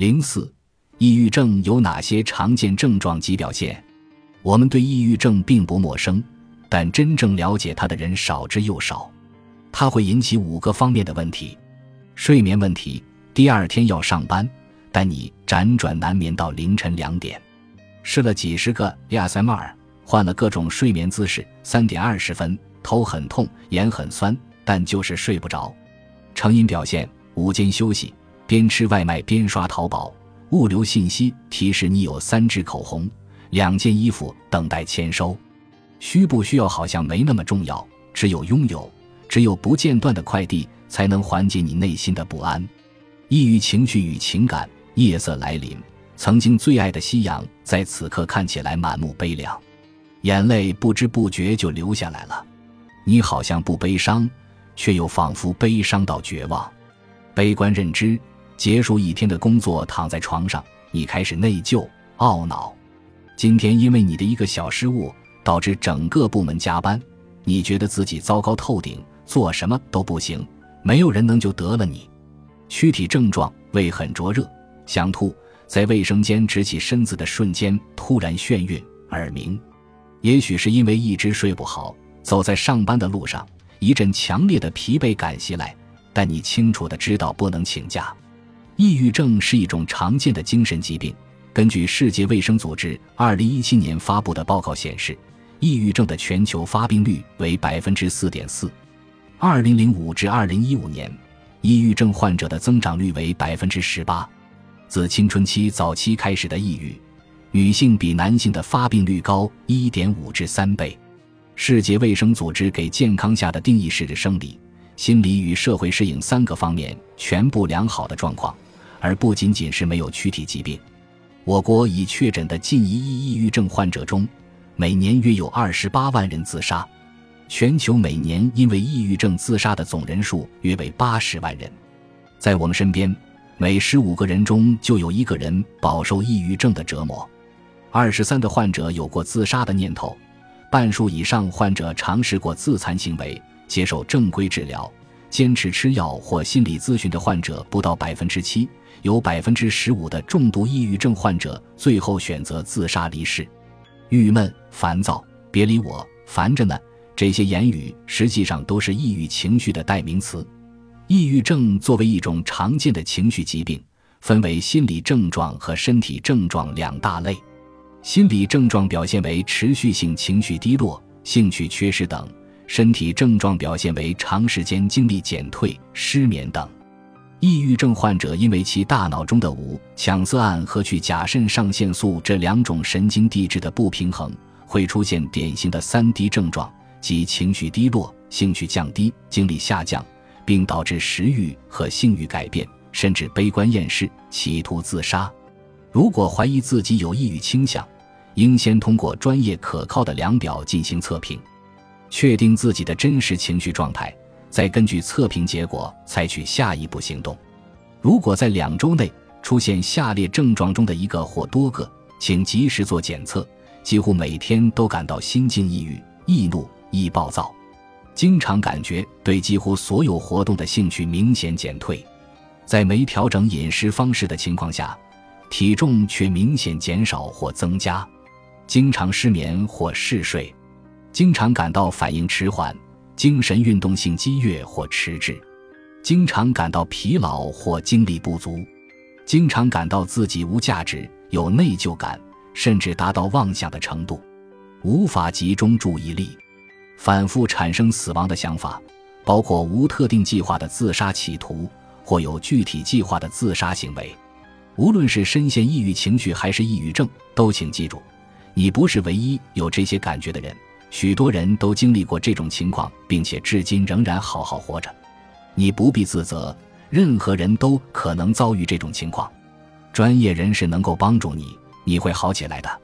零四，抑郁症有哪些常见症状及表现？我们对抑郁症并不陌生，但真正了解它的人少之又少。它会引起五个方面的问题：睡眠问题，第二天要上班，但你辗转难眠到凌晨两点；试了几十个 ASMR，换了各种睡眠姿势，三点二十分头很痛，眼很酸，但就是睡不着。成瘾表现：午间休息。边吃外卖边刷淘宝，物流信息提示你有三支口红、两件衣服等待签收，需不需要好像没那么重要，只有拥有，只有不间断的快递才能缓解你内心的不安。抑郁情绪与情感，夜色来临，曾经最爱的夕阳在此刻看起来满目悲凉，眼泪不知不觉就流下来了。你好像不悲伤，却又仿佛悲伤到绝望，悲观认知。结束一天的工作，躺在床上，你开始内疚、懊恼。今天因为你的一个小失误，导致整个部门加班，你觉得自己糟糕透顶，做什么都不行，没有人能就得了你。躯体症状：胃很灼热，想吐，在卫生间直起身子的瞬间突然眩晕、耳鸣。也许是因为一直睡不好，走在上班的路上，一阵强烈的疲惫感袭来，但你清楚的知道不能请假。抑郁症是一种常见的精神疾病。根据世界卫生组织二零一七年发布的报告显示，抑郁症的全球发病率为百分之四点四。二零零五至二零一五年，抑郁症患者的增长率为百分之十八。自青春期早期开始的抑郁，女性比男性的发病率高一点五至三倍。世界卫生组织给健康下的定义是：生理、心理与社会适应三个方面全部良好的状况。而不仅仅是没有躯体疾病，我国已确诊的近一亿抑郁症患者中，每年约有二十八万人自杀。全球每年因为抑郁症自杀的总人数约为八十万人。在我们身边，每十五个人中就有一个人饱受抑郁症的折磨。二十三的患者有过自杀的念头，半数以上患者尝试过自残行为，接受正规治疗。坚持吃药或心理咨询的患者不到百分之七，有百分之十五的重度抑郁症患者最后选择自杀离世。郁闷、烦躁、别理我、烦着呢，这些言语实际上都是抑郁情绪的代名词。抑郁症作为一种常见的情绪疾病，分为心理症状和身体症状两大类。心理症状表现为持续性情绪低落、兴趣缺失等。身体症状表现为长时间精力减退、失眠等。抑郁症患者因为其大脑中的五羟色胺和去甲肾上腺素这两种神经递质的不平衡，会出现典型的三低症状，即情绪低落、兴趣降低、精力下降，并导致食欲和性欲改变，甚至悲观厌世、企图自杀。如果怀疑自己有抑郁倾向，应先通过专业可靠的量表进行测评。确定自己的真实情绪状态，再根据测评结果采取下一步行动。如果在两周内出现下列症状中的一个或多个，请及时做检测。几乎每天都感到心境抑郁、易怒、易暴躁，经常感觉对几乎所有活动的兴趣明显减退，在没调整饮食方式的情况下，体重却明显减少或增加，经常失眠或嗜睡。经常感到反应迟缓，精神运动性激越或迟滞，经常感到疲劳或精力不足，经常感到自己无价值，有内疚感，甚至达到妄想的程度，无法集中注意力，反复产生死亡的想法，包括无特定计划的自杀企图或有具体计划的自杀行为。无论是深陷抑郁情绪还是抑郁症，都请记住，你不是唯一有这些感觉的人。许多人都经历过这种情况，并且至今仍然好好活着。你不必自责，任何人都可能遭遇这种情况。专业人士能够帮助你，你会好起来的。